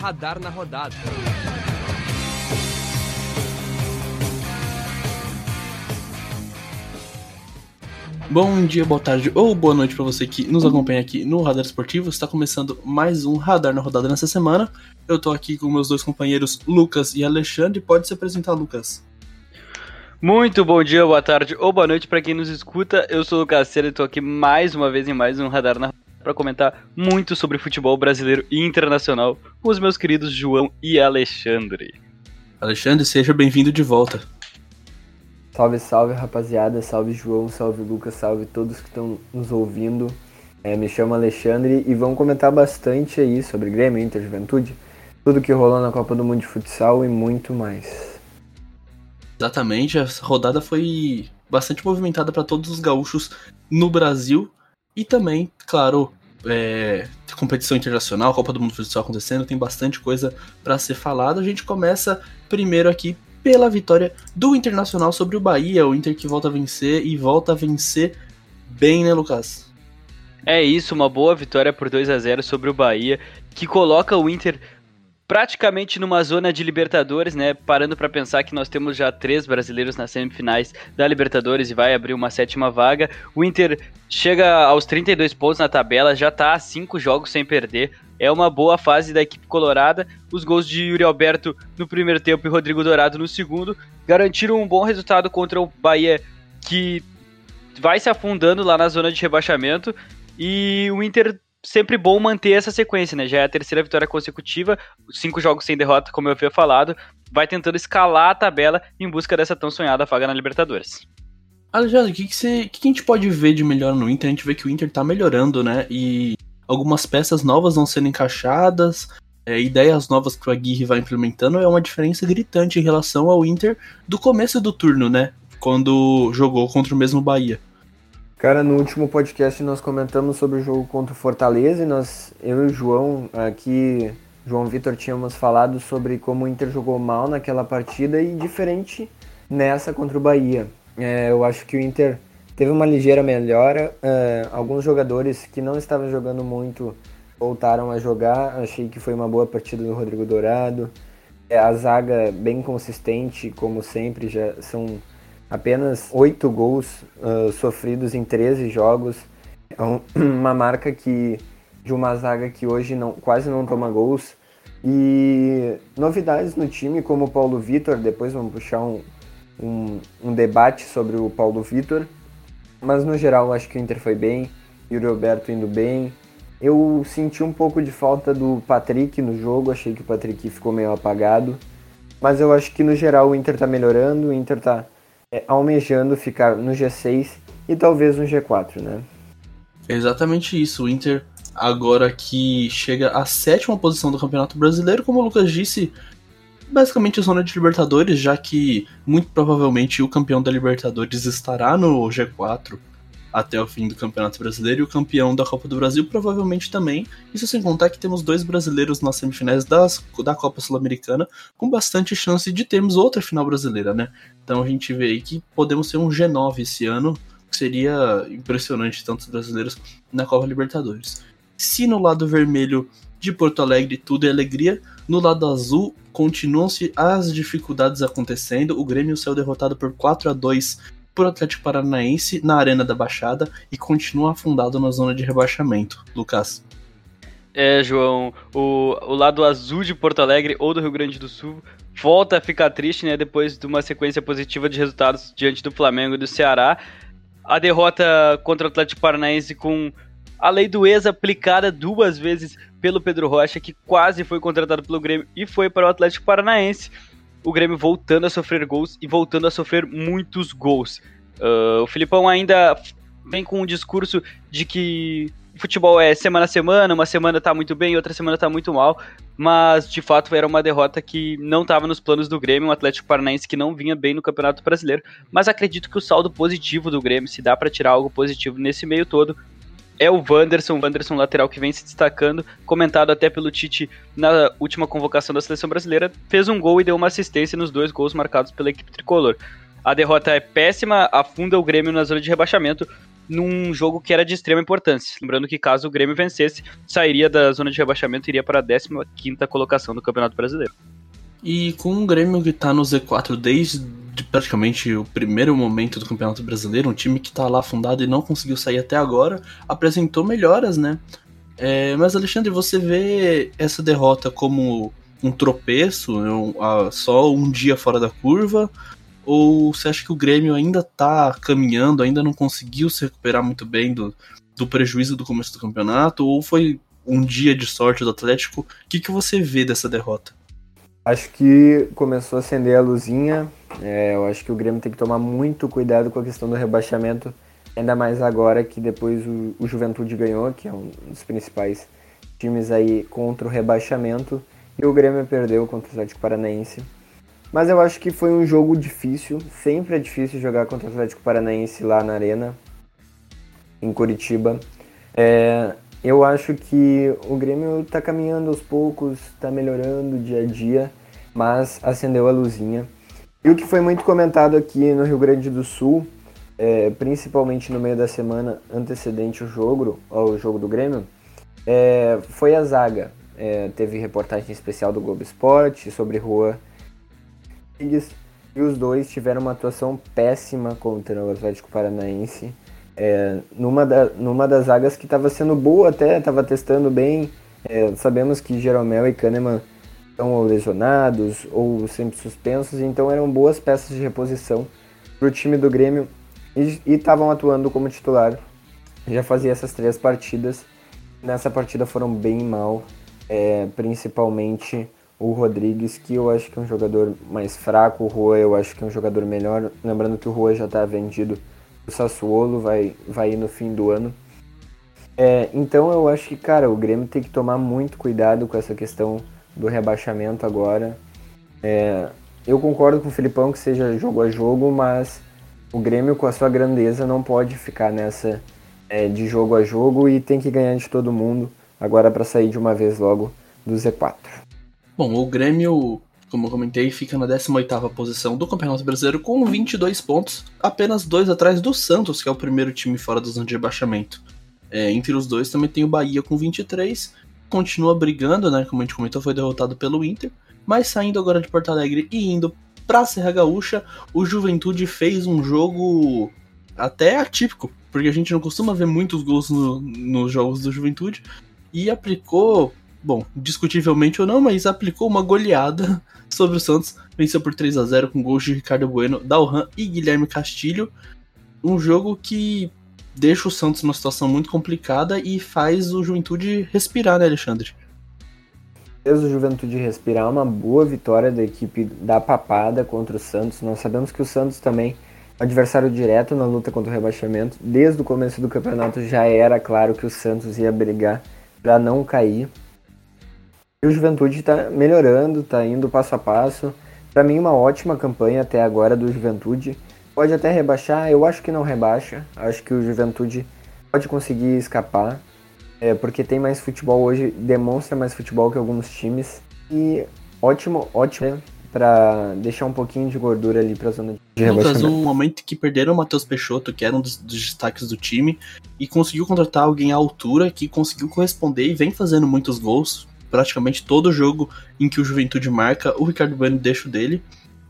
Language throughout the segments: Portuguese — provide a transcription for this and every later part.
Radar na Rodada. Bom dia, boa tarde ou boa noite para você que nos acompanha aqui no Radar Esportivo. Está começando mais um Radar na Rodada nessa semana. Eu tô aqui com meus dois companheiros Lucas e Alexandre. Pode se apresentar, Lucas. Muito bom dia, boa tarde ou boa noite para quem nos escuta. Eu sou o Lucas Cera e tô aqui mais uma vez em mais um Radar na para comentar muito sobre futebol brasileiro e internacional com os meus queridos João e Alexandre. Alexandre, seja bem-vindo de volta. Salve, salve, rapaziada. Salve, João. Salve, Lucas. Salve todos que estão nos ouvindo. É, me chamo Alexandre e vamos comentar bastante aí sobre Grêmio, Inter, Juventude, tudo que rolou na Copa do Mundo de Futsal e muito mais. Exatamente, a rodada foi bastante movimentada para todos os gaúchos no Brasil e também, claro, é, competição internacional, Copa do Mundo Futsal acontecendo, tem bastante coisa para ser falado. A gente começa primeiro aqui pela vitória do Internacional sobre o Bahia, o Inter que volta a vencer e volta a vencer bem, né, Lucas? É isso, uma boa vitória por 2 a 0 sobre o Bahia, que coloca o Inter praticamente numa zona de Libertadores, né? Parando para pensar que nós temos já três brasileiros nas semifinais da Libertadores e vai abrir uma sétima vaga. O Inter chega aos 32 pontos na tabela, já tá a cinco jogos sem perder. É uma boa fase da equipe colorada. Os gols de Yuri Alberto no primeiro tempo e Rodrigo Dourado no segundo garantiram um bom resultado contra o Bahia, que vai se afundando lá na zona de rebaixamento. E o Inter sempre bom manter essa sequência, né? Já é a terceira vitória consecutiva, cinco jogos sem derrota, como eu havia falado. Vai tentando escalar a tabela em busca dessa tão sonhada vaga na Libertadores. Alexandre, o que, que, você, que, que a gente pode ver de melhor no Inter? A gente vê que o Inter tá melhorando, né? E algumas peças novas vão sendo encaixadas, é, ideias novas que o Aguirre vai implementando, é uma diferença gritante em relação ao Inter do começo do turno, né? Quando jogou contra o mesmo Bahia. Cara, no último podcast nós comentamos sobre o jogo contra o Fortaleza e nós, eu e o João aqui, João Vitor, tínhamos falado sobre como o Inter jogou mal naquela partida e diferente nessa contra o Bahia. É, eu acho que o Inter teve uma ligeira melhora. É, alguns jogadores que não estavam jogando muito voltaram a jogar. Achei que foi uma boa partida do Rodrigo Dourado. É, a zaga bem consistente, como sempre, já são apenas 8 gols uh, sofridos em 13 jogos. É uma marca que de uma zaga que hoje não, quase não toma gols. E novidades no time, como o Paulo Vitor, depois vamos puxar um, um, um, debate sobre o Paulo Vitor. Mas no geral acho que o Inter foi bem, e o Roberto indo bem. Eu senti um pouco de falta do Patrick no jogo, achei que o Patrick ficou meio apagado. Mas eu acho que no geral o Inter tá melhorando, o Inter tá é, almejando ficar no G6 e talvez no G4, né? É exatamente isso. O Inter agora que chega à sétima posição do Campeonato Brasileiro, como o Lucas disse, basicamente zona de Libertadores, já que muito provavelmente o campeão da Libertadores estará no G4 até o fim do Campeonato Brasileiro e o campeão da Copa do Brasil provavelmente também. Isso sem contar que temos dois brasileiros nas semifinais das, da Copa Sul-Americana, com bastante chance de termos outra final brasileira, né? Então a gente vê aí que podemos ter um G9 esse ano, que seria impressionante tantos brasileiros na Copa Libertadores. Se no lado vermelho de Porto Alegre tudo é alegria, no lado azul continuam-se as dificuldades acontecendo. O Grêmio saiu derrotado por 4 a 2 por Atlético Paranaense na Arena da Baixada e continua afundado na zona de rebaixamento. Lucas. É, João, o, o lado azul de Porto Alegre ou do Rio Grande do Sul volta a ficar triste, né, depois de uma sequência positiva de resultados diante do Flamengo e do Ceará. A derrota contra o Atlético Paranaense com a lei do ex aplicada duas vezes pelo Pedro Rocha, que quase foi contratado pelo Grêmio e foi para o Atlético Paranaense o Grêmio voltando a sofrer gols e voltando a sofrer muitos gols. Uh, o Filipão ainda vem com um discurso de que futebol é semana a semana, uma semana tá muito bem, outra semana tá muito mal, mas de fato era uma derrota que não estava nos planos do Grêmio, um Atlético Paranaense que não vinha bem no Campeonato Brasileiro, mas acredito que o saldo positivo do Grêmio, se dá para tirar algo positivo nesse meio todo, é o Wanderson, Wanderson lateral que vem se destacando, comentado até pelo Tite na última convocação da seleção brasileira, fez um gol e deu uma assistência nos dois gols marcados pela equipe tricolor. A derrota é péssima, afunda o Grêmio na zona de rebaixamento, num jogo que era de extrema importância. Lembrando que caso o Grêmio vencesse, sairia da zona de rebaixamento e iria para a 15 colocação do Campeonato Brasileiro. E com o Grêmio que tá no Z4 desde praticamente o primeiro momento do Campeonato Brasileiro, um time que tá lá fundado e não conseguiu sair até agora, apresentou melhoras, né? É, mas Alexandre, você vê essa derrota como um tropeço, um, uh, só um dia fora da curva? Ou você acha que o Grêmio ainda tá caminhando, ainda não conseguiu se recuperar muito bem do, do prejuízo do começo do campeonato? Ou foi um dia de sorte do Atlético? O que, que você vê dessa derrota? Acho que começou a acender a luzinha. É, eu acho que o Grêmio tem que tomar muito cuidado com a questão do rebaixamento, ainda mais agora que depois o, o Juventude ganhou, que é um dos principais times aí contra o rebaixamento, e o Grêmio perdeu contra o Atlético Paranaense. Mas eu acho que foi um jogo difícil. Sempre é difícil jogar contra o Atlético Paranaense lá na Arena, em Curitiba. É, eu acho que o Grêmio está caminhando aos poucos, está melhorando dia a dia, mas acendeu a luzinha. E o que foi muito comentado aqui no Rio Grande do Sul, é, principalmente no meio da semana antecedente ao jogo, ao jogo do Grêmio, é, foi a zaga. É, teve reportagem especial do Globo Esporte sobre Juan e os dois tiveram uma atuação péssima contra o Atlético Paranaense é, numa, da, numa das zagas que estava sendo boa até, estava testando bem. É, sabemos que Jeromel e Kahneman estão lesionados ou sempre suspensos, então eram boas peças de reposição para o time do Grêmio e estavam atuando como titular. Já fazia essas três partidas. Nessa partida foram bem mal, é, principalmente o Rodrigues, que eu acho que é um jogador mais fraco, o Rua eu acho que é um jogador melhor. Lembrando que o Rua já está vendido o Sassuolo vai, vai ir no fim do ano. É, então eu acho que, cara, o Grêmio tem que tomar muito cuidado com essa questão do rebaixamento agora. É, eu concordo com o Filipão que seja jogo a jogo, mas o Grêmio, com a sua grandeza, não pode ficar nessa é, de jogo a jogo e tem que ganhar de todo mundo agora para sair de uma vez logo do Z4. Bom, o Grêmio como eu comentei, fica na 18ª posição do Campeonato Brasileiro com 22 pontos, apenas dois atrás do Santos, que é o primeiro time fora da zona de rebaixamento. É, entre os dois também tem o Bahia com 23, continua brigando, né, como a gente comentou, foi derrotado pelo Inter, mas saindo agora de Porto Alegre e indo para Serra Gaúcha, o Juventude fez um jogo até atípico, porque a gente não costuma ver muitos gols no, nos jogos do Juventude, e aplicou bom, discutivelmente ou não, mas aplicou uma goleada sobre o Santos, venceu por 3 a 0 com gols de Ricardo Bueno, Dalhan e Guilherme Castilho. Um jogo que deixa o Santos numa situação muito complicada e faz o Juventude respirar, né, Alexandre? Fez o Juventude respirar uma boa vitória da equipe da Papada contra o Santos. Nós sabemos que o Santos também adversário direto na luta contra o rebaixamento. Desde o começo do campeonato já era claro que o Santos ia brigar para não cair. E o Juventude está melhorando, está indo passo a passo. Para mim, uma ótima campanha até agora do Juventude. Pode até rebaixar, eu acho que não rebaixa. Acho que o Juventude pode conseguir escapar, é, porque tem mais futebol hoje, demonstra mais futebol que alguns times. E ótimo, ótimo né, para deixar um pouquinho de gordura ali para a zona de rebaixamento. Lucas, um momento que perderam o Matheus Peixoto, que era um dos, dos, destaques do time, e conseguiu contratar alguém à altura que conseguiu corresponder e vem fazendo muitos gols praticamente todo jogo em que o Juventude marca, o Ricardo Bueno deixa o dele.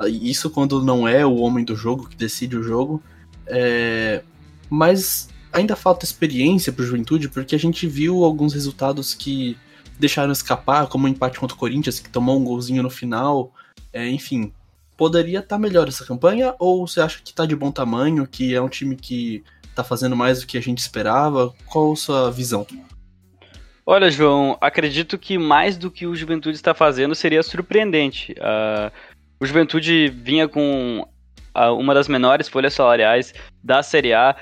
Isso quando não é o homem do jogo que decide o jogo. É... Mas ainda falta experiência para o Juventude, porque a gente viu alguns resultados que deixaram escapar, como o empate contra o Corinthians, que tomou um golzinho no final. É, enfim, poderia estar tá melhor essa campanha? Ou você acha que está de bom tamanho, que é um time que está fazendo mais do que a gente esperava? Qual a sua visão? Olha, João, acredito que mais do que o Juventude está fazendo seria surpreendente. Uh, o Juventude vinha com uh, uma das menores folhas salariais da Série A.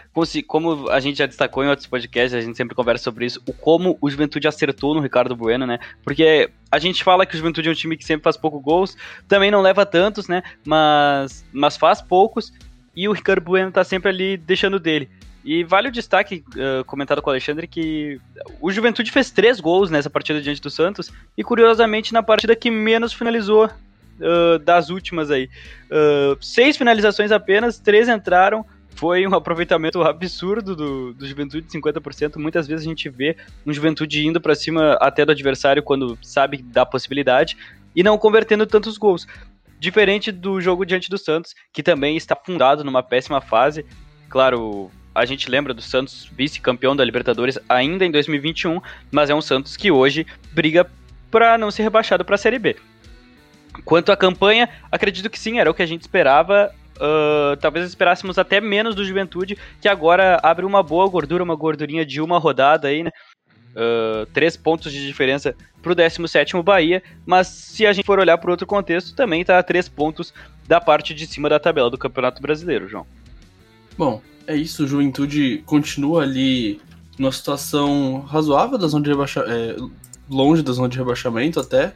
Como a gente já destacou em outros podcasts, a gente sempre conversa sobre isso, o como o Juventude acertou no Ricardo Bueno, né? Porque a gente fala que o Juventude é um time que sempre faz poucos gols, também não leva tantos, né? Mas, mas faz poucos, e o Ricardo Bueno tá sempre ali deixando dele. E vale o destaque, uh, comentado com o Alexandre, que o Juventude fez três gols nessa partida diante do Santos, e curiosamente na partida que menos finalizou uh, das últimas aí. Uh, seis finalizações apenas, três entraram, foi um aproveitamento absurdo do, do Juventude, 50%. Muitas vezes a gente vê um Juventude indo para cima até do adversário quando sabe da possibilidade e não convertendo tantos gols. Diferente do jogo diante do Santos, que também está fundado numa péssima fase. Claro, a gente lembra do Santos vice-campeão da Libertadores ainda em 2021, mas é um Santos que hoje briga para não ser rebaixado para a Série B. Quanto à campanha, acredito que sim, era o que a gente esperava. Uh, talvez esperássemos até menos do Juventude, que agora abre uma boa gordura, uma gordurinha de uma rodada aí, né? Uh, três pontos de diferença pro 17 Bahia, mas se a gente for olhar para outro contexto, também tá a três pontos da parte de cima da tabela do Campeonato Brasileiro, João. Bom, é isso, o Juventude continua ali numa situação razoável da zona de é, longe da zona de rebaixamento até.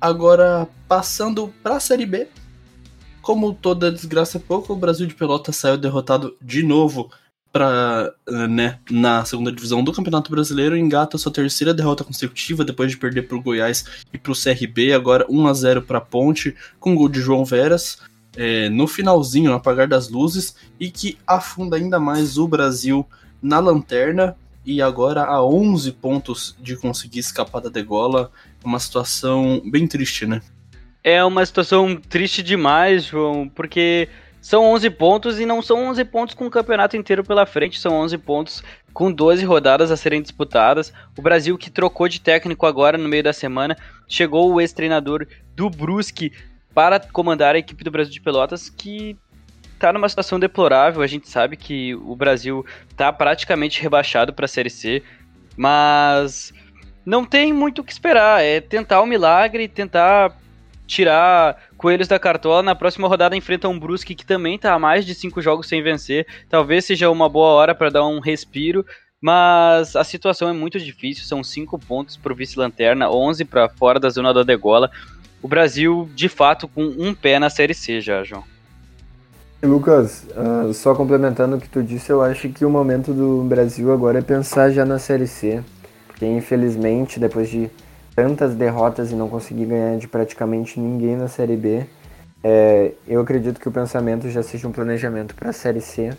Agora, passando para a Série B, como toda desgraça é pouco, o Brasil de Pelotas saiu derrotado de novo pra, né, na segunda divisão do Campeonato Brasileiro, engata sua terceira derrota consecutiva depois de perder para o Goiás e para o CRB, agora 1 a 0 para a Ponte, com gol de João Veras. É, no finalzinho, no apagar das luzes, e que afunda ainda mais o Brasil na lanterna e agora a 11 pontos de conseguir escapar da degola. Uma situação bem triste, né? É uma situação triste demais, João, porque são 11 pontos e não são 11 pontos com o campeonato inteiro pela frente, são 11 pontos com 12 rodadas a serem disputadas. O Brasil que trocou de técnico agora no meio da semana, chegou o ex-treinador do Brusque para comandar a equipe do Brasil de Pelotas, que está numa situação deplorável. A gente sabe que o Brasil está praticamente rebaixado para a Série C, mas não tem muito o que esperar. É tentar o um milagre, tentar tirar coelhos da cartola. Na próxima rodada enfrenta um Brusque que também está há mais de cinco jogos sem vencer. Talvez seja uma boa hora para dar um respiro. Mas a situação é muito difícil, são cinco pontos para o vice-lanterna, 11 para fora da zona da degola. O Brasil, de fato, com um pé na Série C já, João. Lucas, uh, só complementando o que tu disse, eu acho que o momento do Brasil agora é pensar já na Série C, infelizmente, depois de tantas derrotas e não conseguir ganhar de praticamente ninguém na Série B, é, eu acredito que o pensamento já seja um planejamento para a Série C.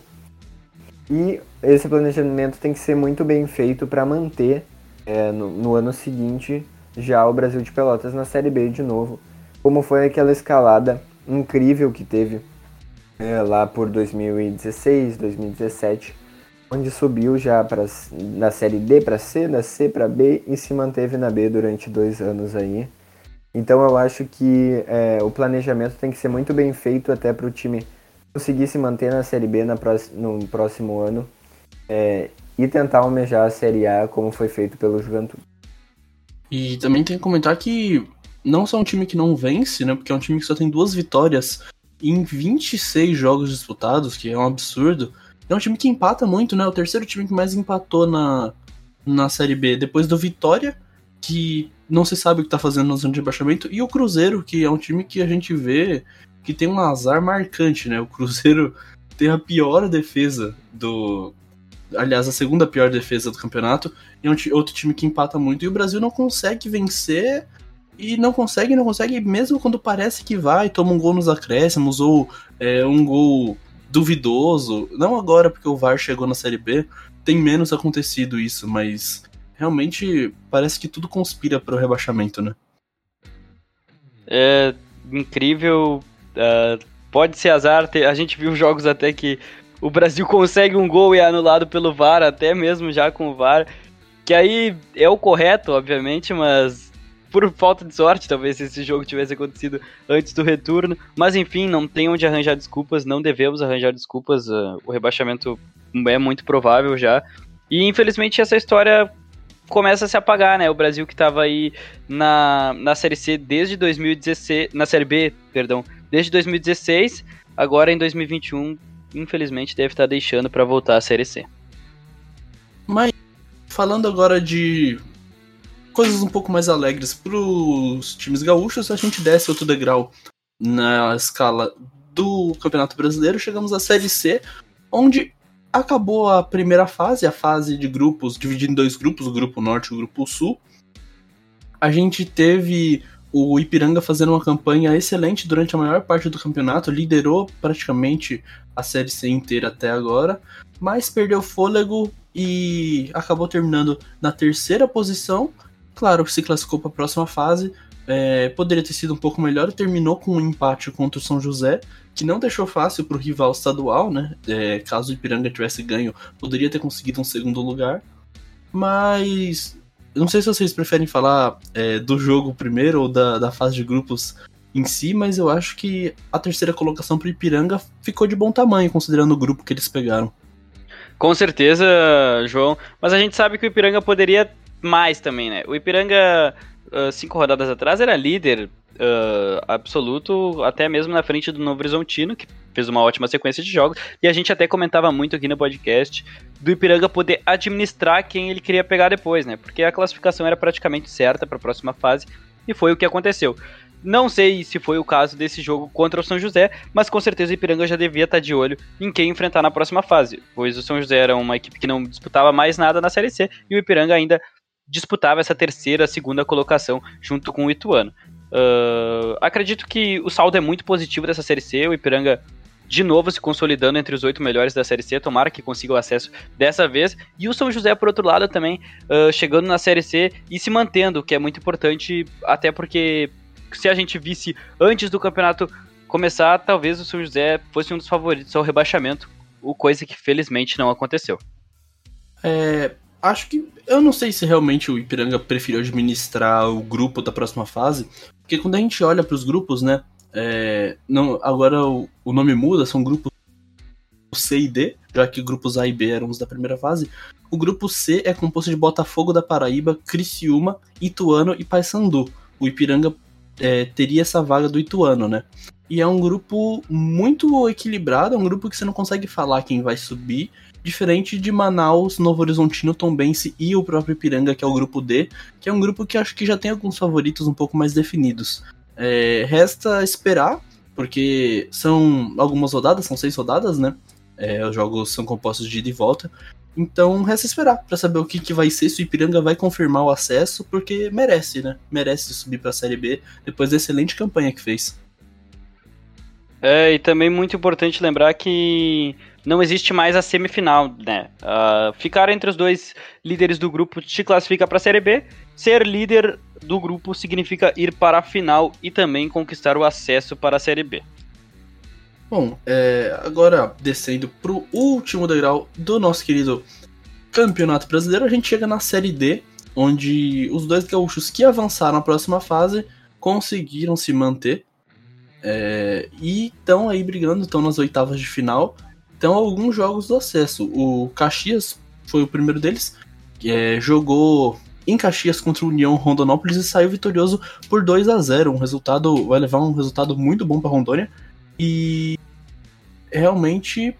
E esse planejamento tem que ser muito bem feito para manter é, no, no ano seguinte já o Brasil de Pelotas na Série B de novo, como foi aquela escalada incrível que teve é, lá por 2016, 2017, onde subiu já pra, da série D para C, da C para B e se manteve na B durante dois anos aí. Então eu acho que é, o planejamento tem que ser muito bem feito até para o time conseguir se manter na Série B na no próximo ano é, e tentar almejar a Série A como foi feito pelo Juventude. E também tem que comentar que não só um time que não vence, né? Porque é um time que só tem duas vitórias em 26 jogos disputados, que é um absurdo. É um time que empata muito, né? O terceiro time que mais empatou na, na Série B, depois do Vitória, que não se sabe o que tá fazendo na zona de rebaixamento, e o Cruzeiro, que é um time que a gente vê que tem um azar marcante, né? O Cruzeiro tem a pior defesa do. Aliás, a segunda pior defesa do campeonato, e é um outro time que empata muito, e o Brasil não consegue vencer e não consegue, não consegue, mesmo quando parece que vai, toma um gol nos acréscimos ou é, um gol duvidoso. Não agora, porque o VAR chegou na Série B, tem menos acontecido isso, mas realmente parece que tudo conspira para o rebaixamento, né? É incrível. Uh, pode ser azar, a gente viu jogos até que o Brasil consegue um gol e é anulado pelo VAR, até mesmo já com o VAR. Que aí é o correto, obviamente, mas por falta de sorte, talvez esse jogo tivesse acontecido antes do retorno. Mas enfim, não tem onde arranjar desculpas, não devemos arranjar desculpas. Uh, o rebaixamento é muito provável já. E infelizmente essa história começa a se apagar, né? O Brasil que estava aí na, na Série C desde 2016, na Série B, perdão, desde 2016, agora em 2021, infelizmente deve estar deixando para voltar à Série C. Mas falando agora de coisas um pouco mais alegres para os times gaúchos, a gente desce outro degrau na escala do Campeonato Brasileiro, chegamos à Série C, onde acabou a primeira fase, a fase de grupos, dividida em dois grupos, o grupo norte e o grupo sul. A gente teve o Ipiranga fazendo uma campanha excelente durante a maior parte do campeonato, liderou praticamente a Série C inteira até agora, mas perdeu fôlego e acabou terminando na terceira posição. Claro, se classificou para a próxima fase, é, poderia ter sido um pouco melhor, terminou com um empate contra o São José, que não deixou fácil para o rival estadual, né? É, caso o Ipiranga tivesse ganho, poderia ter conseguido um segundo lugar. Mas não sei se vocês preferem falar é, do jogo primeiro ou da, da fase de grupos em si, mas eu acho que a terceira colocação para Ipiranga ficou de bom tamanho, considerando o grupo que eles pegaram. Com certeza, João. Mas a gente sabe que o Ipiranga poderia mais também, né? O Ipiranga, uh, cinco rodadas atrás, era líder uh, absoluto, até mesmo na frente do Novo Horizontino, que fez uma ótima sequência de jogos. E a gente até comentava muito aqui no podcast do Ipiranga poder administrar quem ele queria pegar depois, né? Porque a classificação era praticamente certa para a próxima fase e foi o que aconteceu. Não sei se foi o caso desse jogo contra o São José, mas com certeza o Ipiranga já devia estar tá de olho em quem enfrentar na próxima fase, pois o São José era uma equipe que não disputava mais nada na Série C e o Ipiranga ainda disputava essa terceira, segunda colocação junto com o Ituano. Uh, acredito que o saldo é muito positivo dessa Série C. O Ipiranga de novo se consolidando entre os oito melhores da Série C. Tomara que consiga o acesso dessa vez. E o São José, por outro lado, também uh, chegando na Série C e se mantendo, que é muito importante, até porque se a gente visse antes do campeonato começar, talvez o São José fosse um dos favoritos ao rebaixamento, o coisa que felizmente não aconteceu. É, acho que. Eu não sei se realmente o Ipiranga preferiu administrar o grupo da próxima fase, porque quando a gente olha para os grupos, né? É, não, agora o, o, nome muda, são grupos C e D, já que grupos A e B eram os da primeira fase. O grupo C é composto de Botafogo da Paraíba, Criciúma, Ituano e Paysandu. O Ipiranga é, teria essa vaga do Ituano, né? E é um grupo muito equilibrado, é um grupo que você não consegue falar quem vai subir, diferente de Manaus, Novo Horizontino, Tombense e o próprio Ipiranga, que é o grupo D, que é um grupo que acho que já tem alguns favoritos um pouco mais definidos. É, resta esperar, porque são algumas rodadas, são seis rodadas, né? É, os jogos são compostos de ida e volta. Então resta esperar para saber o que, que vai ser, se o Ipiranga vai confirmar o acesso, porque merece, né? Merece subir para a Série B depois da excelente campanha que fez. É, e também muito importante lembrar que não existe mais a semifinal, né? Uh, ficar entre os dois líderes do grupo te classifica para a Série B. Ser líder do grupo significa ir para a final e também conquistar o acesso para a Série B. Bom, é, agora descendo para o último degrau do nosso querido Campeonato Brasileiro, a gente chega na Série D, onde os dois gaúchos que avançaram à próxima fase conseguiram se manter é, e estão aí brigando, estão nas oitavas de final. Então, alguns jogos do acesso. O Caxias foi o primeiro deles, que é, jogou em Caxias contra o União Rondonópolis e saiu vitorioso por 2 a 0 Um resultado, vai levar um resultado muito bom para Rondônia. E realmente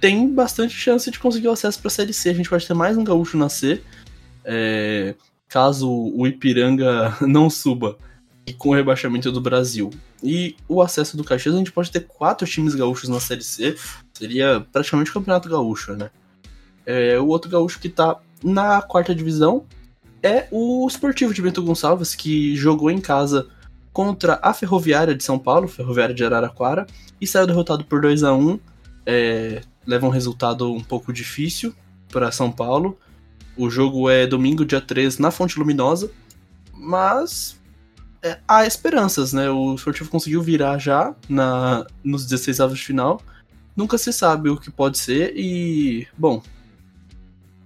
tem bastante chance de conseguir o acesso para a Série C. A gente pode ter mais um gaúcho nascer. É, caso o Ipiranga não suba e com o rebaixamento do Brasil e o acesso do Caxias, a gente pode ter quatro times gaúchos na Série C. Seria praticamente o Campeonato Gaúcho, né? É, o outro gaúcho que tá na quarta divisão é o Esportivo de Bento Gonçalves, que jogou em casa contra a Ferroviária de São Paulo, Ferroviária de Araraquara, e saiu derrotado por 2 a 1 é, Leva um resultado um pouco difícil para São Paulo. O jogo é domingo, dia 3, na Fonte Luminosa. Mas é, há esperanças, né? O Esportivo conseguiu virar já na, nos 16 avos de final. Nunca se sabe o que pode ser e, bom,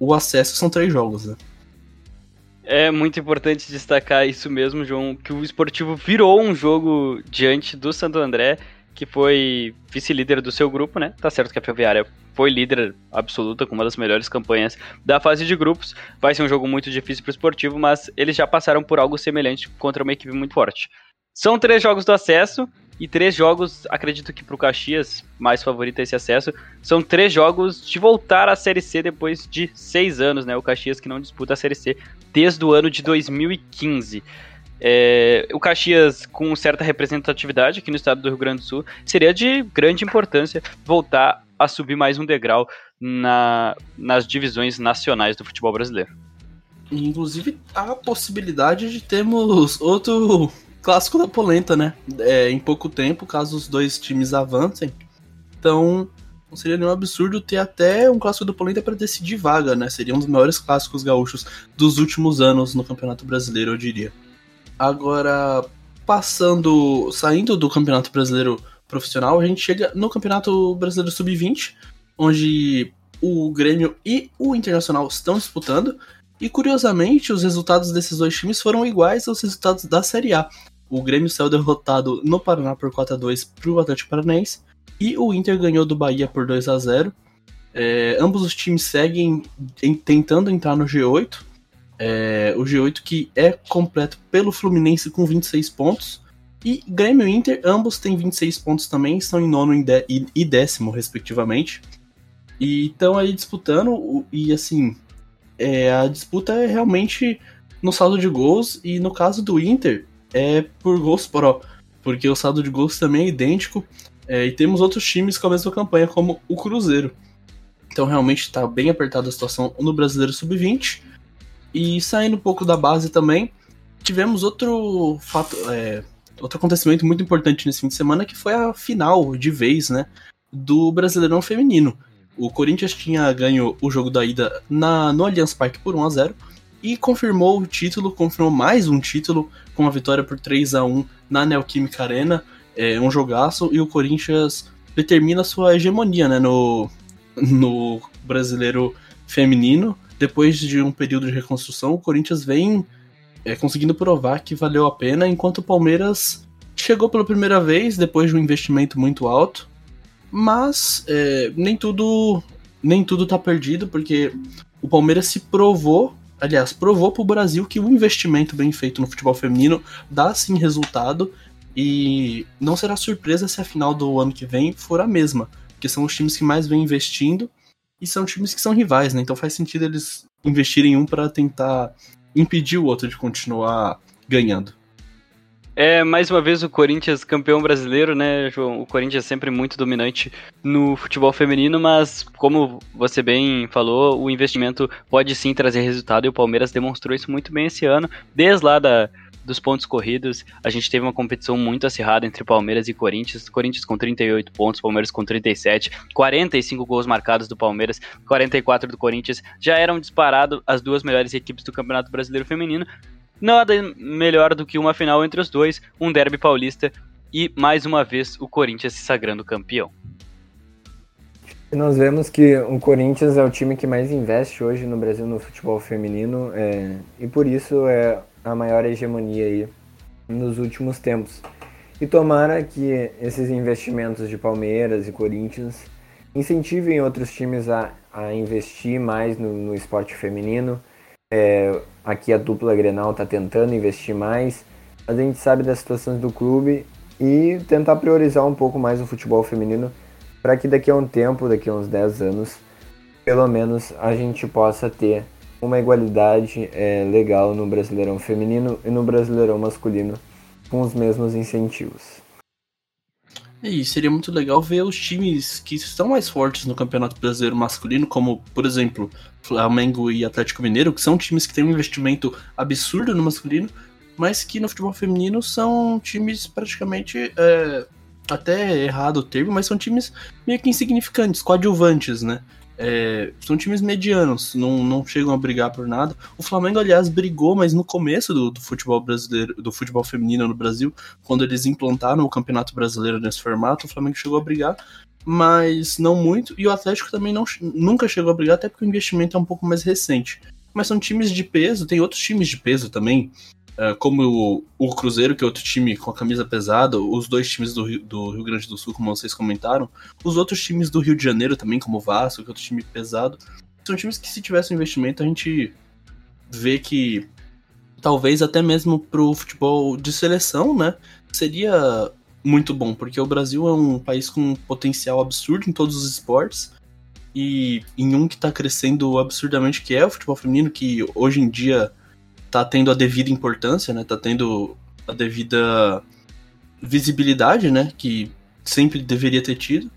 o acesso são três jogos, né? É muito importante destacar isso mesmo, João, que o Esportivo virou um jogo diante do Santo André, que foi vice-líder do seu grupo, né? Tá certo que a Ferroviária foi líder absoluta, com uma das melhores campanhas da fase de grupos. Vai ser um jogo muito difícil para o esportivo, mas eles já passaram por algo semelhante contra uma equipe muito forte. São três jogos do acesso e três jogos, acredito que para o Caxias, mais favorito esse acesso, são três jogos de voltar à Série C depois de seis anos, né? O Caxias que não disputa a Série C desde o ano de 2015. É, o Caxias, com certa representatividade aqui no estado do Rio Grande do Sul, seria de grande importância voltar a subir mais um degrau na, nas divisões nacionais do futebol brasileiro. Inclusive, há a possibilidade de termos outro clássico da polenta, né? É, em pouco tempo, caso os dois times avancem. Então, não seria nenhum absurdo ter até um clássico da polenta para decidir vaga, né? Seria um dos maiores clássicos gaúchos dos últimos anos no Campeonato Brasileiro, eu diria. Agora, passando, saindo do Campeonato Brasileiro profissional, a gente chega no Campeonato Brasileiro Sub-20, onde o Grêmio e o Internacional estão disputando. E curiosamente, os resultados desses dois times foram iguais aos resultados da Série A. O Grêmio saiu derrotado no Paraná por 4 a 2 para o Atlético Paranaense e o Inter ganhou do Bahia por 2 a 0 é, ambos os times seguem em, tentando entrar no G8. É, o G8 que é completo pelo Fluminense com 26 pontos. E Grêmio e Inter, ambos têm 26 pontos também, estão em nono e décimo, respectivamente. E estão aí disputando, e assim, é, a disputa é realmente no saldo de gols, e no caso do Inter, é por gols pro, porque o saldo de gols também é idêntico, é, e temos outros times com a mesma campanha, como o Cruzeiro. Então realmente está bem apertada a situação no Brasileiro Sub-20. E saindo um pouco da base também, tivemos outro fato, é, outro acontecimento muito importante nesse fim de semana, que foi a final de vez, né, do Brasileirão Feminino. O Corinthians tinha ganho o jogo da ida na, no Allianz Parque por 1 a 0 e confirmou o título, confirmou mais um título com a vitória por 3 a 1 na Neoquímica Arena. É um jogaço e o Corinthians determina sua hegemonia né, no, no brasileiro feminino. Depois de um período de reconstrução, o Corinthians vem é, conseguindo provar que valeu a pena, enquanto o Palmeiras chegou pela primeira vez depois de um investimento muito alto. Mas é, nem tudo nem tudo tá perdido, porque o Palmeiras se provou, aliás, provou pro Brasil que o investimento bem feito no futebol feminino dá sim resultado. E não será surpresa se a final do ano que vem for a mesma, porque são os times que mais vêm investindo e são times que são rivais, né? Então faz sentido eles investirem um para tentar impedir o outro de continuar ganhando. É, mais uma vez o Corinthians campeão brasileiro, né, João? O Corinthians é sempre muito dominante no futebol feminino, mas como você bem falou, o investimento pode sim trazer resultado e o Palmeiras demonstrou isso muito bem esse ano, desde lá da, dos pontos corridos, a gente teve uma competição muito acirrada entre Palmeiras e Corinthians. Corinthians com 38 pontos, Palmeiras com 37, 45 gols marcados do Palmeiras, 44 do Corinthians. Já eram disparado as duas melhores equipes do Campeonato Brasileiro Feminino, Nada melhor do que uma final entre os dois, um derby paulista e mais uma vez o Corinthians se sagrando campeão. Nós vemos que o Corinthians é o time que mais investe hoje no Brasil no futebol feminino é, e por isso é a maior hegemonia aí nos últimos tempos. E tomara que esses investimentos de Palmeiras e Corinthians incentivem outros times a, a investir mais no, no esporte feminino, é, aqui a dupla Grenal está tentando investir mais, mas a gente sabe das situações do clube e tentar priorizar um pouco mais o futebol feminino para que daqui a um tempo, daqui a uns 10 anos, pelo menos a gente possa ter uma igualdade é, legal no Brasileirão feminino e no Brasileirão masculino com os mesmos incentivos. E seria muito legal ver os times que estão mais fortes no Campeonato Brasileiro masculino, como, por exemplo, Flamengo e Atlético Mineiro, que são times que têm um investimento absurdo no masculino, mas que no futebol feminino são times praticamente. É, até errado o termo, mas são times meio que insignificantes, coadjuvantes, né? É, são times medianos, não, não chegam a brigar por nada. O Flamengo, aliás, brigou, mas no começo do, do, futebol brasileiro, do futebol feminino no Brasil, quando eles implantaram o Campeonato Brasileiro nesse formato, o Flamengo chegou a brigar, mas não muito. E o Atlético também não, nunca chegou a brigar, até porque o investimento é um pouco mais recente. Mas são times de peso, tem outros times de peso também. Uh, como o, o, Cruzeiro, que é outro time com a camisa pesada, os dois times do Rio, do Rio, Grande do Sul, como vocês comentaram, os outros times do Rio de Janeiro também, como o Vasco, que é outro time pesado, são times que se tivesse um investimento a gente vê que talvez até mesmo pro futebol de seleção, né, seria muito bom, porque o Brasil é um país com um potencial absurdo em todos os esportes, e em um que está crescendo absurdamente, que é o futebol feminino, que hoje em dia tá tendo a devida importância, né? Tá tendo a devida visibilidade, né? Que sempre deveria ter tido.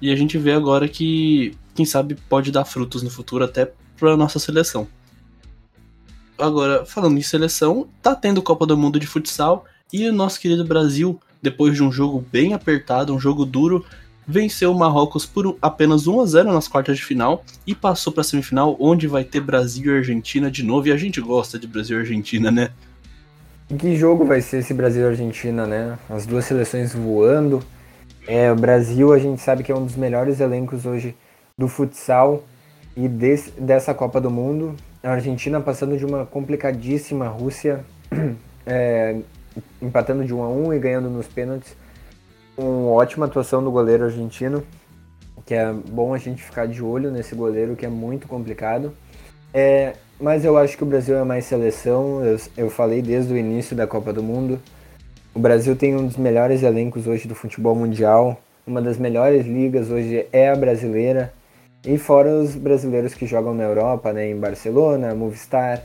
E a gente vê agora que, quem sabe, pode dar frutos no futuro até pra nossa seleção. Agora, falando em seleção, tá tendo Copa do Mundo de futsal E o nosso querido Brasil, depois de um jogo bem apertado, um jogo duro, venceu o Marrocos por apenas 1 a 0 nas quartas de final e passou para a semifinal, onde vai ter Brasil e Argentina de novo. E a gente gosta de Brasil e Argentina, né? Que jogo vai ser esse Brasil e Argentina, né? As duas seleções voando. É, o Brasil a gente sabe que é um dos melhores elencos hoje do futsal e desse, dessa Copa do Mundo. A Argentina passando de uma complicadíssima Rússia, é, empatando de 1 a 1 e ganhando nos pênaltis. Com ótima atuação do goleiro argentino, que é bom a gente ficar de olho nesse goleiro que é muito complicado. É, mas eu acho que o Brasil é mais seleção. Eu, eu falei desde o início da Copa do Mundo. O Brasil tem um dos melhores elencos hoje do futebol mundial. Uma das melhores ligas hoje é a brasileira. E fora os brasileiros que jogam na Europa, né, em Barcelona, Movistar,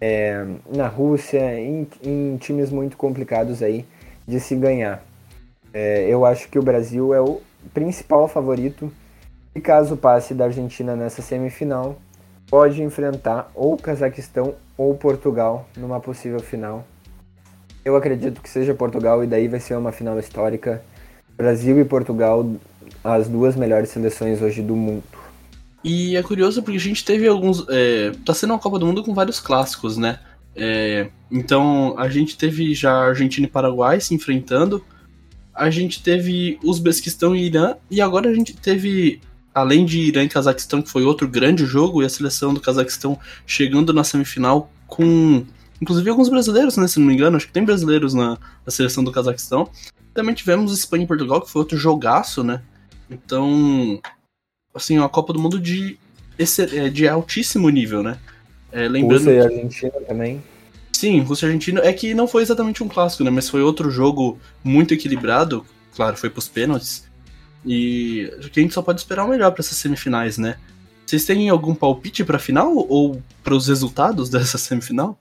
é, na Rússia, em, em, times muito complicados aí de se ganhar. É, eu acho que o Brasil é o principal favorito e caso passe da Argentina nessa semifinal, pode enfrentar ou Cazaquistão ou Portugal numa possível final. Eu acredito que seja Portugal e daí vai ser uma final histórica. Brasil e Portugal, as duas melhores seleções hoje do mundo. E é curioso porque a gente teve alguns. É, tá sendo uma Copa do Mundo com vários clássicos, né? É, então a gente teve já Argentina e Paraguai se enfrentando. A gente teve Uzbequistão e Irã. E agora a gente teve, além de Irã e Cazaquistão, que foi outro grande jogo, e a seleção do Cazaquistão chegando na semifinal com. Inclusive alguns brasileiros, né? Se não me engano, acho que tem brasileiros na, na seleção do Cazaquistão. Também tivemos Espanha e Portugal, que foi outro jogaço, né? Então, assim, uma Copa do Mundo de, é, de altíssimo nível, né? É, lembrando Rússia e Argentina também. Sim, Rússia e Argentina. É que não foi exatamente um clássico, né? Mas foi outro jogo muito equilibrado. Claro, foi pros pênaltis. E a gente só pode esperar o melhor para essas semifinais, né? Vocês têm algum palpite para final ou para os resultados dessa semifinal?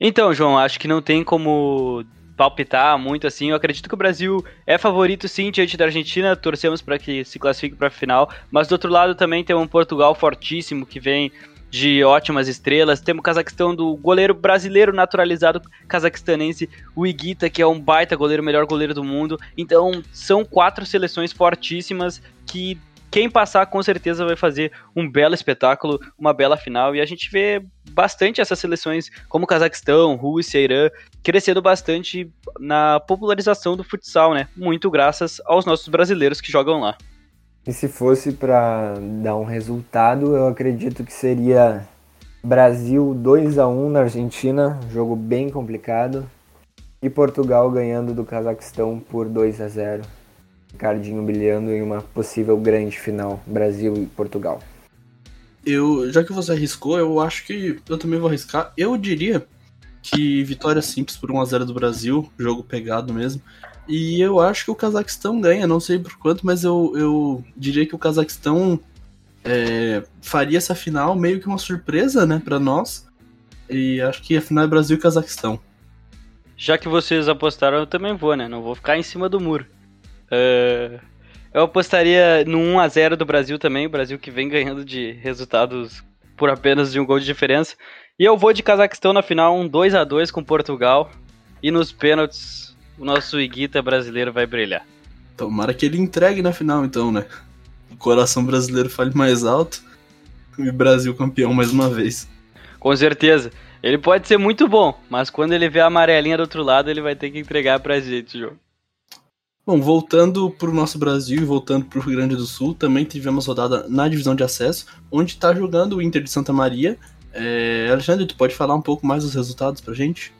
Então, João, acho que não tem como palpitar muito assim. Eu acredito que o Brasil é favorito sim diante da Argentina, torcemos para que se classifique para a final, mas do outro lado também tem um Portugal fortíssimo que vem de ótimas estrelas. Temos o Cazaquistão do goleiro brasileiro naturalizado cazaquistanense, o Iguita, que é um baita goleiro, melhor goleiro do mundo. Então, são quatro seleções fortíssimas que quem passar com certeza vai fazer um belo espetáculo, uma bela final. E a gente vê bastante essas seleções como Cazaquistão, Rússia, Irã, crescendo bastante na popularização do futsal, né? Muito graças aos nossos brasileiros que jogam lá. E se fosse para dar um resultado, eu acredito que seria Brasil 2 a 1 na Argentina, jogo bem complicado, e Portugal ganhando do Cazaquistão por 2 a 0. Ricardinho brilhando em uma possível grande final, Brasil e Portugal. Eu, já que você arriscou, eu acho que eu também vou arriscar. Eu diria que vitória simples por 1 a 0 do Brasil, jogo pegado mesmo. E eu acho que o Cazaquistão ganha, não sei por quanto, mas eu, eu diria que o Cazaquistão é, faria essa final meio que uma surpresa, né, para nós. E acho que a final é Brasil e Cazaquistão. Já que vocês apostaram, eu também vou, né? Não vou ficar em cima do muro. Uh, eu apostaria no 1 a 0 do Brasil também, o Brasil que vem ganhando de resultados por apenas de um gol de diferença. E eu vou de Cazaquistão na final, um 2 a 2 com Portugal. E nos pênaltis, o nosso Iguita brasileiro vai brilhar. Tomara que ele entregue na final, então, né? O coração brasileiro fale mais alto e Brasil campeão mais uma vez. Com certeza. Ele pode ser muito bom, mas quando ele vê a amarelinha do outro lado, ele vai ter que entregar pra gente, João. Bom, voltando para o nosso Brasil e voltando para o Rio Grande do Sul, também tivemos rodada na divisão de acesso, onde está jogando o Inter de Santa Maria. É, Alexandre, tu pode falar um pouco mais dos resultados para gente?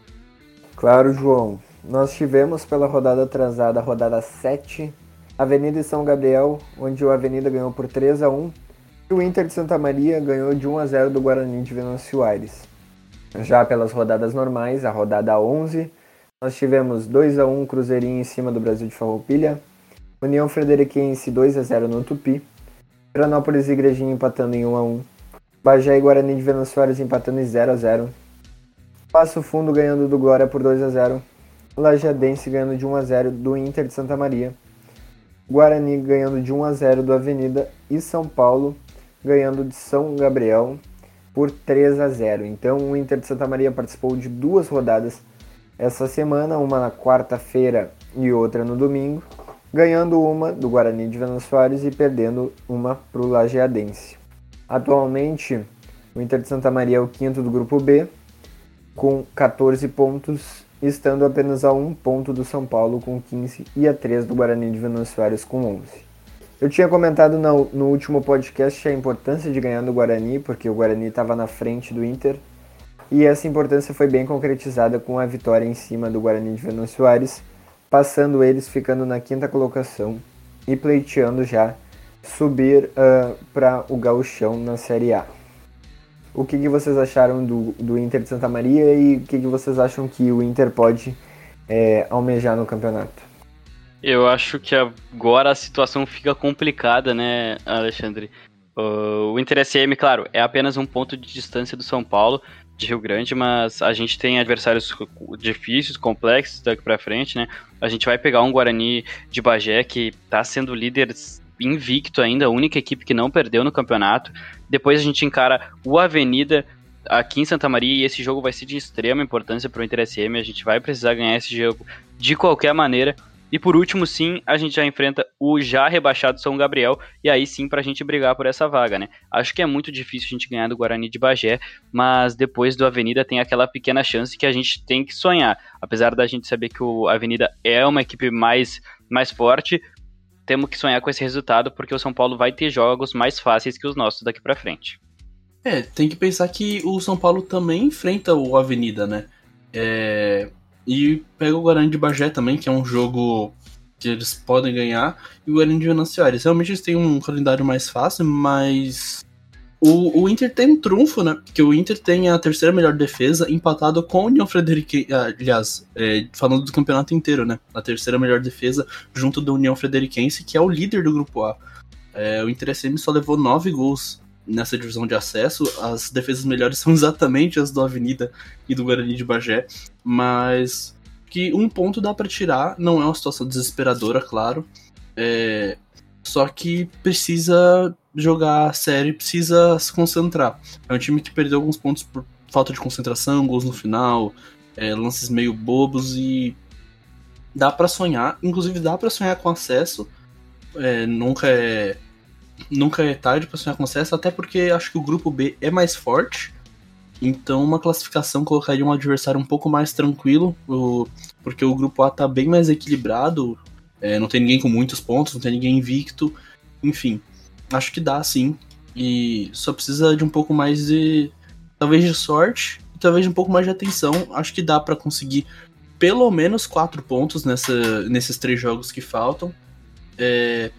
Claro, João. Nós tivemos pela rodada atrasada, rodada 7, Avenida e São Gabriel, onde o Avenida ganhou por 3 a 1 e o Inter de Santa Maria ganhou de 1 a 0 do Guarani de Venâncio Aires. Já pelas rodadas normais, a rodada 11, nós tivemos 2 a 1 Cruzeirinho em cima do Brasil de Farroupilha, União Frederiquense 2 a 0 no Tupi, Piranópolis e Igrejinha empatando em 1 a 1 Bagé e Guarani de Venâncio Soares empatando em 0 a 0 Passo Fundo ganhando do Glória por 2 a 0 Lajadense ganhando de 1 a 0 do Inter de Santa Maria, Guarani ganhando de 1 a 0 do Avenida e São Paulo ganhando de São Gabriel por 3 a 0. Então o Inter de Santa Maria participou de duas rodadas essa semana, uma na quarta-feira e outra no domingo, ganhando uma do Guarani de Venâncio Soares e perdendo uma para o Lajeadense. Atualmente, o Inter de Santa Maria é o quinto do grupo B, com 14 pontos, estando apenas a um ponto do São Paulo com 15 e a 3 do Guarani de Venâncio com 11. Eu tinha comentado no, último podcast a importância de ganhar no Guarani, porque o Guarani estava na frente do Inter e essa importância foi bem concretizada com a vitória em cima do Guarani de Venâncio passando eles ficando na quinta colocação e pleiteando já subir uh, para o gauchão na Série A. O que, que vocês acharam do, do Inter de Santa Maria e o que, que vocês acham que o Inter pode é, almejar no campeonato? Eu acho que agora a situação fica complicada, né, Alexandre? Uh, o Inter SM, claro, é apenas um ponto de distância do São Paulo, de Rio Grande, mas a gente tem adversários difíceis, complexos daqui para frente, né? A gente vai pegar um Guarani de Bagé que tá sendo líder invicto ainda, a única equipe que não perdeu no campeonato. Depois a gente encara o Avenida aqui em Santa Maria e esse jogo vai ser de extrema importância para o Inter SM. A gente vai precisar ganhar esse jogo de qualquer maneira. E por último, sim, a gente já enfrenta o já rebaixado São Gabriel, e aí sim pra gente brigar por essa vaga, né? Acho que é muito difícil a gente ganhar do Guarani de Bagé, mas depois do Avenida tem aquela pequena chance que a gente tem que sonhar. Apesar da gente saber que o Avenida é uma equipe mais, mais forte, temos que sonhar com esse resultado, porque o São Paulo vai ter jogos mais fáceis que os nossos daqui para frente. É, tem que pensar que o São Paulo também enfrenta o Avenida, né? É, e pega o Guarani de Bagé também, que é um jogo que eles podem ganhar, e o Guarani de Venâncio. Realmente eles têm um calendário mais fácil, mas o, o Inter tem um trunfo, né? Porque o Inter tem a terceira melhor defesa, empatado com o União Frederiquense. Aliás, é, falando do campeonato inteiro, né? A terceira melhor defesa, junto do União Frederiquense, que é o líder do grupo A. É, o Inter SM só levou nove gols nessa divisão de acesso. As defesas melhores são exatamente as do Avenida e do Guarani de Bagé, mas que um ponto dá para tirar, não é uma situação desesperadora, claro. É, só que precisa jogar sério, precisa se concentrar. É um time que perdeu alguns pontos por falta de concentração, gols no final, é, lances meio bobos e dá para sonhar, inclusive dá para sonhar com acesso. É, nunca é nunca é tarde para sonhar com acesso, até porque acho que o grupo B é mais forte. Então, uma classificação colocaria um adversário um pouco mais tranquilo, porque o grupo A tá bem mais equilibrado, é, não tem ninguém com muitos pontos, não tem ninguém invicto, enfim. Acho que dá sim, e só precisa de um pouco mais de. talvez de sorte e talvez de um pouco mais de atenção. Acho que dá para conseguir pelo menos quatro pontos nessa, nesses três jogos que faltam. É,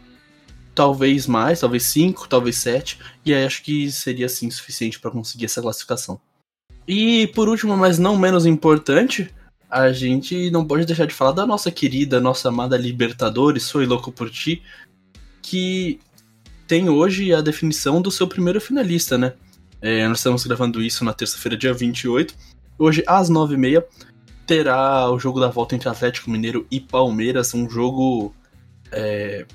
talvez mais, talvez 5, talvez 7, e aí acho que seria assim suficiente para conseguir essa classificação. E por último, mas não menos importante, a gente não pode deixar de falar da nossa querida, nossa amada Libertadores, Sou Louco por Ti, que tem hoje a definição do seu primeiro finalista, né? É, nós estamos gravando isso na terça-feira, dia 28. Hoje, às 9h30, terá o jogo da volta entre Atlético Mineiro e Palmeiras, um jogo é,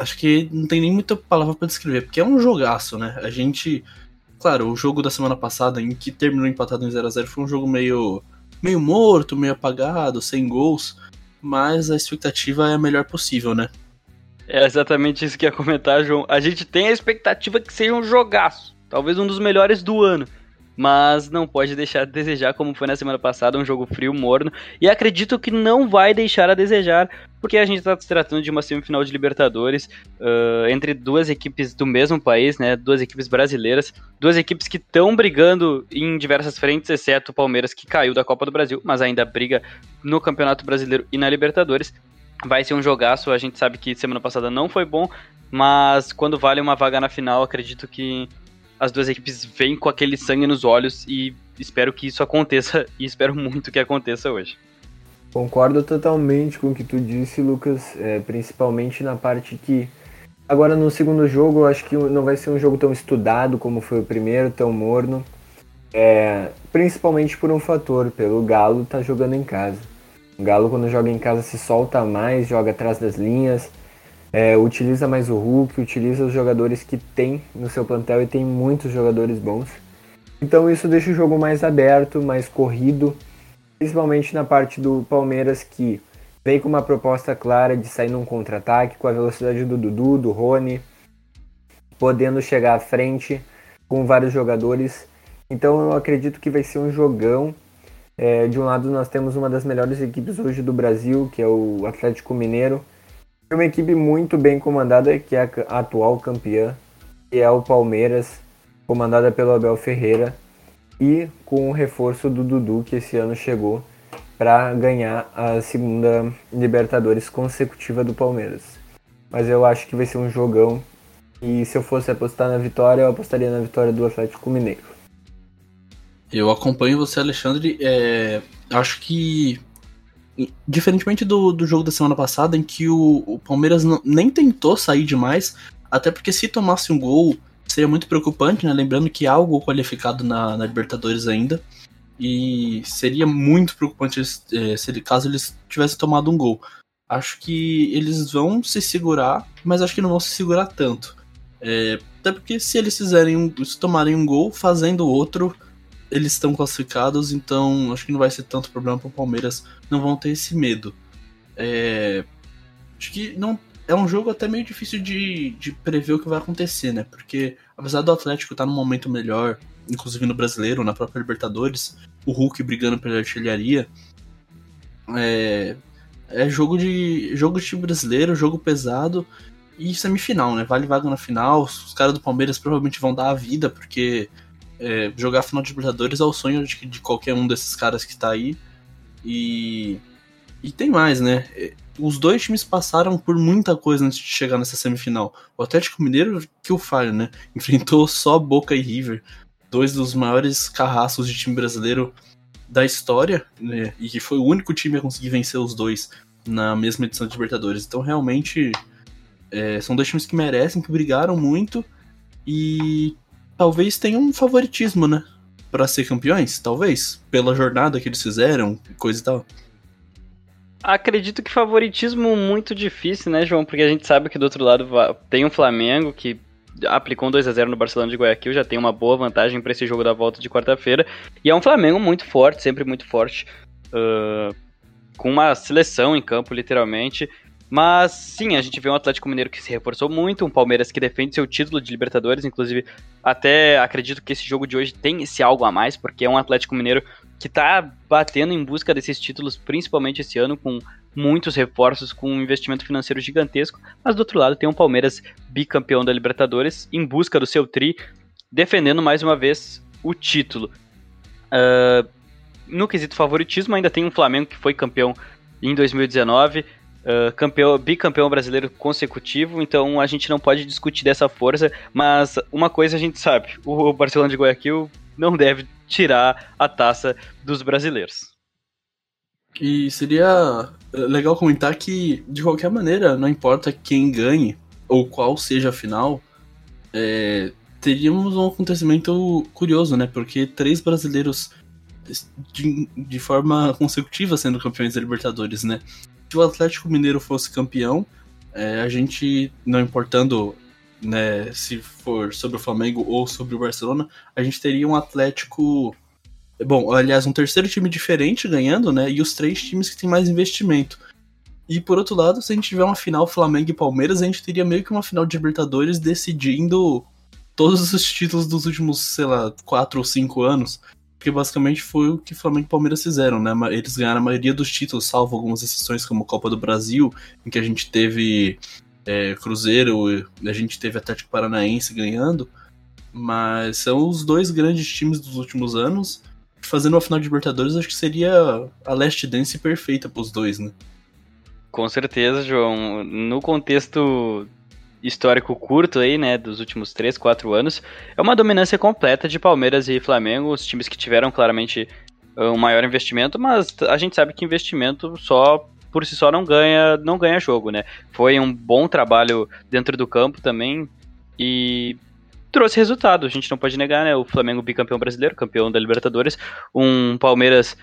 acho que não tem nem muita palavra para descrever, porque é um jogaço, né? A gente. Claro, o jogo da semana passada, em que terminou empatado em 0 a 0 foi um jogo meio, meio morto, meio apagado, sem gols, mas a expectativa é a melhor possível, né? É exatamente isso que ia comentar, João. A gente tem a expectativa que seja um jogaço, talvez um dos melhores do ano mas não pode deixar de desejar, como foi na semana passada, um jogo frio, morno, e acredito que não vai deixar a desejar, porque a gente está se tratando de uma semifinal de Libertadores uh, entre duas equipes do mesmo país, né, duas equipes brasileiras, duas equipes que estão brigando em diversas frentes, exceto o Palmeiras, que caiu da Copa do Brasil, mas ainda briga no Campeonato Brasileiro e na Libertadores. Vai ser um jogaço, a gente sabe que semana passada não foi bom, mas quando vale uma vaga na final, acredito que as duas equipes vêm com aquele sangue nos olhos e espero que isso aconteça e espero muito que aconteça hoje. Concordo totalmente com o que tu disse, Lucas, é, principalmente na parte que agora no segundo jogo eu acho que não vai ser um jogo tão estudado como foi o primeiro, tão morno, é, principalmente por um fator, pelo Galo tá jogando em casa. O Galo quando joga em casa se solta mais, joga atrás das linhas, é, utiliza mais o Hulk, utiliza os jogadores que tem no seu plantel e tem muitos jogadores bons. Então isso deixa o jogo mais aberto, mais corrido principalmente na parte do Palmeiras que vem com uma proposta clara de sair num contra-ataque com a velocidade do Dudu, do Rony, podendo chegar à frente com vários jogadores. Então eu acredito que vai ser um jogão. É, de um lado nós temos uma das melhores equipes hoje do Brasil, que é o Atlético Mineiro. Uma equipe muito bem comandada, que é a atual campeã, que é o Palmeiras, comandada pelo Abel Ferreira e com o reforço do Dudu, que esse ano chegou para ganhar a segunda Libertadores consecutiva do Palmeiras. Mas eu acho que vai ser um jogão e se eu fosse apostar na vitória, eu apostaria na vitória do Atlético Mineiro. Eu acompanho você, Alexandre. É, acho que, diferentemente do, do jogo da semana passada, em que o, o Palmeiras não, nem tentou sair demais, até porque se tomasse um gol seria muito preocupante, né? Lembrando que há algo qualificado na, na Libertadores ainda. E seria muito preocupante é, se caso eles tivessem tomado um gol. Acho que eles vão se segurar, mas acho que não vão se segurar tanto. É, até porque se eles fizerem um, se tomarem um gol, fazendo outro, eles estão classificados, então acho que não vai ser tanto problema para o Palmeiras. Não vão ter esse medo. É, acho que não é um jogo até meio difícil de, de prever o que vai acontecer, né? Porque apesar do Atlético estar tá num momento melhor, inclusive no brasileiro, na própria Libertadores, o Hulk brigando pela artilharia, é, é jogo de jogo de time brasileiro, jogo pesado e semifinal, né? Vale vaga na final. Os caras do Palmeiras provavelmente vão dar a vida, porque é, jogar final de Libertadores é o sonho de, de qualquer um desses caras que tá aí. E, e tem mais, né? os dois times passaram por muita coisa antes de chegar nessa semifinal. O Atlético Mineiro, que o falho, né? Enfrentou só Boca e River, dois dos maiores carrascos de time brasileiro da história, né? E que foi o único time a conseguir vencer os dois na mesma edição de Libertadores. Então, realmente, é, são dois times que merecem, que brigaram muito e talvez tenham um favoritismo, né? Para ser campeões, talvez, pela jornada que eles fizeram, coisa e tal. Acredito que favoritismo muito difícil, né, João? Porque a gente sabe que do outro lado tem um Flamengo que aplicou um 2 a 0 no Barcelona de Guayaquil, já tem uma boa vantagem para esse jogo da volta de quarta-feira. E é um Flamengo muito forte, sempre muito forte, uh, com uma seleção em campo, literalmente. Mas sim, a gente vê um Atlético Mineiro que se reforçou muito, um Palmeiras que defende seu título de Libertadores, inclusive até acredito que esse jogo de hoje tem esse algo a mais, porque é um Atlético Mineiro que tá batendo em busca desses títulos, principalmente esse ano, com muitos reforços, com um investimento financeiro gigantesco. Mas do outro lado tem um Palmeiras bicampeão da Libertadores, em busca do seu tri, defendendo mais uma vez o título. Uh, no quesito favoritismo, ainda tem um Flamengo que foi campeão em 2019. Campeão, bicampeão brasileiro consecutivo, então a gente não pode discutir dessa força, mas uma coisa a gente sabe: o Barcelona de Guayaquil não deve tirar a taça dos brasileiros. E seria legal comentar que, de qualquer maneira, não importa quem ganhe ou qual seja a final, é, teríamos um acontecimento curioso, né? Porque três brasileiros de, de forma consecutiva sendo campeões da Libertadores, né? Se o Atlético Mineiro fosse campeão, é, a gente, não importando né, se for sobre o Flamengo ou sobre o Barcelona, a gente teria um Atlético. Bom, aliás, um terceiro time diferente ganhando, né? E os três times que têm mais investimento. E por outro lado, se a gente tiver uma final Flamengo e Palmeiras, a gente teria meio que uma final de Libertadores decidindo todos os títulos dos últimos, sei lá, quatro ou cinco anos. Porque basicamente foi o que Flamengo e Palmeiras fizeram, né? Eles ganharam a maioria dos títulos, salvo algumas exceções como Copa do Brasil, em que a gente teve é, Cruzeiro, a gente teve Atlético Paranaense ganhando, mas são os dois grandes times dos últimos anos. Fazendo uma final de Libertadores, acho que seria a Last Dance perfeita para os dois, né? Com certeza, João. No contexto histórico curto aí, né, dos últimos 3, 4 anos, é uma dominância completa de Palmeiras e Flamengo, os times que tiveram claramente um maior investimento, mas a gente sabe que investimento só por si só não ganha, não ganha jogo, né? Foi um bom trabalho dentro do campo também e trouxe resultado. A gente não pode negar, né? O Flamengo bicampeão brasileiro, campeão da Libertadores, um Palmeiras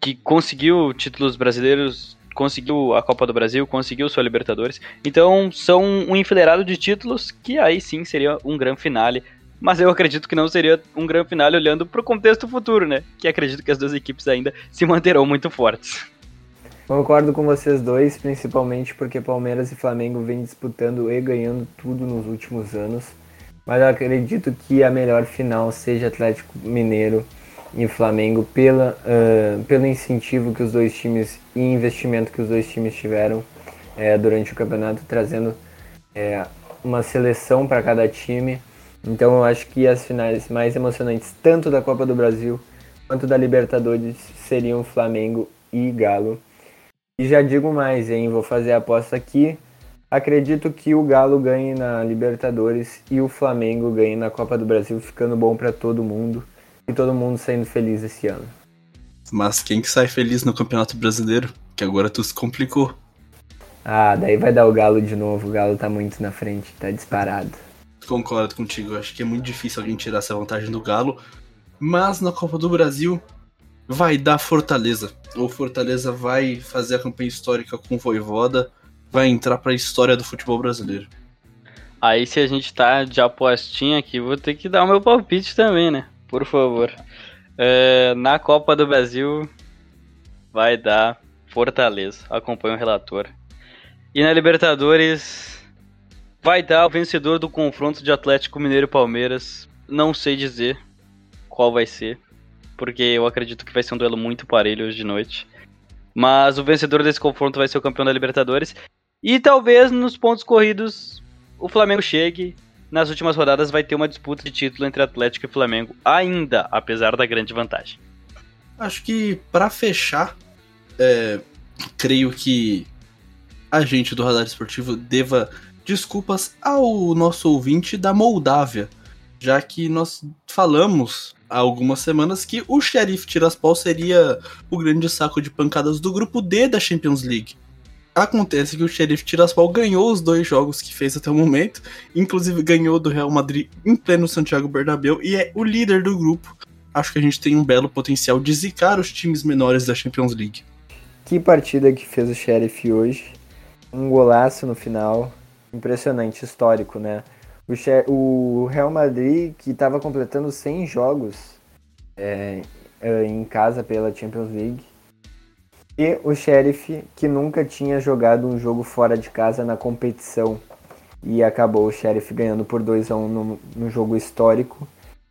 que conseguiu títulos brasileiros, conseguiu a Copa do Brasil, conseguiu sua Libertadores. Então são um enfileirado de títulos que aí sim seria um grande finale mas eu acredito que não seria um grande final olhando para o contexto futuro, né? Que acredito que as duas equipes ainda se manterão muito fortes. Concordo com vocês dois, principalmente porque Palmeiras e Flamengo vêm disputando e ganhando tudo nos últimos anos. Mas eu acredito que a melhor final seja Atlético Mineiro e Flamengo pela, uh, pelo incentivo que os dois times e investimento que os dois times tiveram é, durante o campeonato, trazendo é, uma seleção para cada time. Então eu acho que as finais mais emocionantes, tanto da Copa do Brasil quanto da Libertadores, seriam Flamengo e Galo. E já digo mais, hein? Vou fazer a aposta aqui. Acredito que o Galo ganhe na Libertadores e o Flamengo ganhe na Copa do Brasil, ficando bom para todo mundo e todo mundo saindo feliz esse ano. Mas quem que sai feliz no Campeonato Brasileiro? Que agora tu se complicou. Ah, daí vai dar o Galo de novo. O Galo tá muito na frente, tá disparado. Concordo contigo, acho que é muito difícil alguém tirar essa vantagem do Galo. Mas na Copa do Brasil vai dar Fortaleza. O Fortaleza vai fazer a campanha histórica com o Voivoda, vai entrar para a história do futebol brasileiro. Aí se a gente tá de apostinha aqui, vou ter que dar o meu palpite também, né? Por favor. É, na Copa do Brasil vai dar Fortaleza. Acompanha o relator. E na Libertadores vai dar o vencedor do confronto de Atlético Mineiro e Palmeiras. Não sei dizer qual vai ser, porque eu acredito que vai ser um duelo muito parelho hoje de noite. Mas o vencedor desse confronto vai ser o campeão da Libertadores. E talvez nos pontos corridos o Flamengo chegue. Nas últimas rodadas vai ter uma disputa de título entre Atlético e Flamengo, ainda, apesar da grande vantagem. Acho que para fechar, é, creio que a gente do Radar Esportivo deva desculpas ao nosso ouvinte da Moldávia, já que nós falamos há algumas semanas que o Sheriff Tiraspol seria o grande saco de pancadas do grupo D da Champions League. Acontece que o Sheriff Tiraspol ganhou os dois jogos que fez até o momento, inclusive ganhou do Real Madrid em pleno Santiago Bernabéu e é o líder do grupo. Acho que a gente tem um belo potencial de zicar os times menores da Champions League. Que partida que fez o Sheriff hoje um golaço no final, impressionante, histórico, né? O, Real Madrid, que estava completando 100 jogos é, é, em casa pela Champions League, e o Sheriff, que nunca tinha jogado um jogo fora de casa na competição, e acabou o Sheriff ganhando por 2 a 1 um no, no jogo histórico,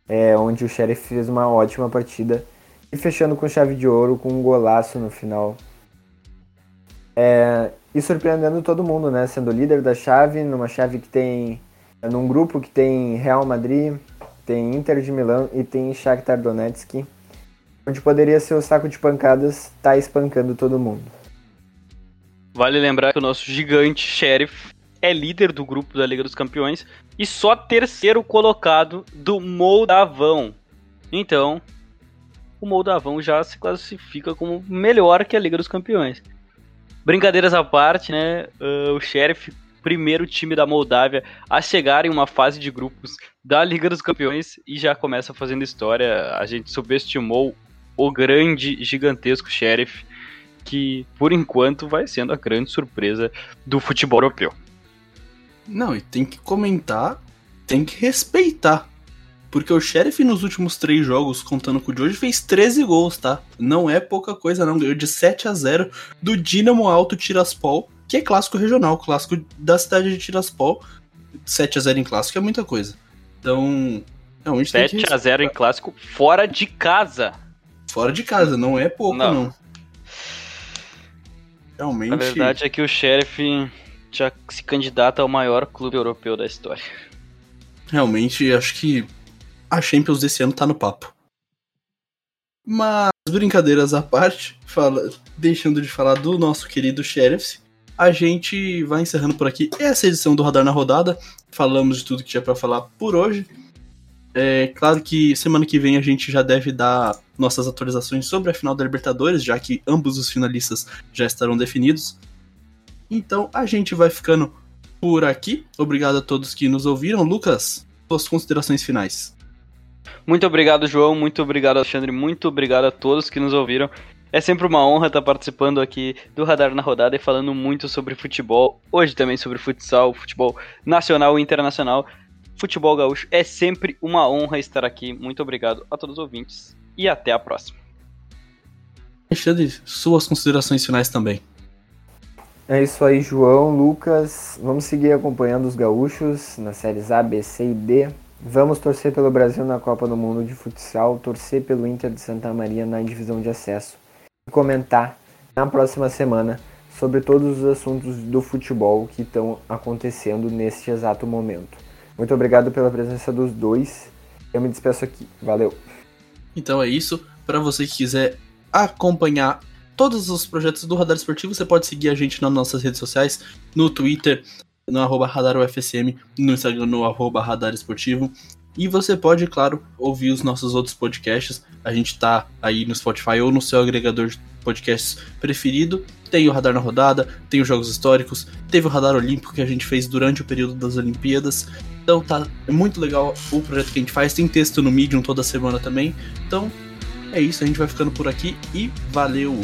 é, onde o Sheriff fez uma ótima partida, e fechando com chave de ouro, com um golaço no final. É, e surpreendendo todo mundo, né? Sendo líder da chave, numa chave que tem. num grupo que tem Real Madrid, tem Inter de Milão e tem Shakhtar Donetsk, onde poderia ser o saco de pancadas, tá espancando todo mundo. Vale lembrar que o nosso gigante Sheriff é líder do grupo da Liga dos Campeões e só terceiro colocado do Moldavão. Então, o Moldavão já se classifica como melhor que a Liga dos Campeões. Brincadeiras à parte, né? Uh, o Sheriff, primeiro time da Moldávia a chegar em uma fase de grupos da Liga dos Campeões e já começa fazendo história. A gente subestimou o grande, gigantesco Sheriff, que por enquanto vai sendo a grande surpresa do futebol europeu. Não, e tem que comentar, tem que respeitar porque o Sheriff nos últimos três jogos, contando com o de hoje, fez 13 gols, tá? Não é pouca coisa, não. Ganhou de 7 a 0 do Dinamo Alto Tiraspol, que é clássico regional, clássico da cidade de Tiraspol. 7 a 0 em clássico é muita coisa. Então, realmente 7 tem que a 0 em clássico fora de casa. Fora de casa, não é pouco, não. não. Realmente. A verdade é que o Sheriff já se candidata ao maior clube europeu da história. Realmente, acho que a Champions desse ano tá no papo. Mas, brincadeiras à parte, fala, deixando de falar do nosso querido Sheriff, a gente vai encerrando por aqui essa edição do Radar na Rodada. Falamos de tudo que tinha para falar por hoje. É claro que semana que vem a gente já deve dar nossas atualizações sobre a final da Libertadores, já que ambos os finalistas já estarão definidos. Então a gente vai ficando por aqui. Obrigado a todos que nos ouviram. Lucas, suas considerações finais. Muito obrigado, João. Muito obrigado, Alexandre. Muito obrigado a todos que nos ouviram. É sempre uma honra estar participando aqui do Radar na Rodada e falando muito sobre futebol. Hoje também sobre futsal, futebol nacional e internacional. Futebol Gaúcho. É sempre uma honra estar aqui. Muito obrigado a todos os ouvintes e até a próxima. Alexandre, suas considerações finais também. É isso aí, João, Lucas. Vamos seguir acompanhando os gaúchos nas séries A, B, C e D. Vamos torcer pelo Brasil na Copa do Mundo de Futsal, torcer pelo Inter de Santa Maria na divisão de acesso e comentar na próxima semana sobre todos os assuntos do futebol que estão acontecendo neste exato momento. Muito obrigado pela presença dos dois. Eu me despeço aqui. Valeu. Então é isso. Para você que quiser acompanhar todos os projetos do Radar Esportivo, você pode seguir a gente nas nossas redes sociais, no Twitter, no arroba RadarUFSM, no Instagram, no arroba Radar Esportivo. E você pode, claro, ouvir os nossos outros podcasts. A gente tá aí no Spotify ou no seu agregador de podcasts preferido. Tem o Radar na Rodada, tem os Jogos Históricos, teve o Radar Olímpico que a gente fez durante o período das Olimpíadas. Então tá é muito legal o projeto que a gente faz. Tem texto no Medium toda semana também. Então é isso, a gente vai ficando por aqui e valeu!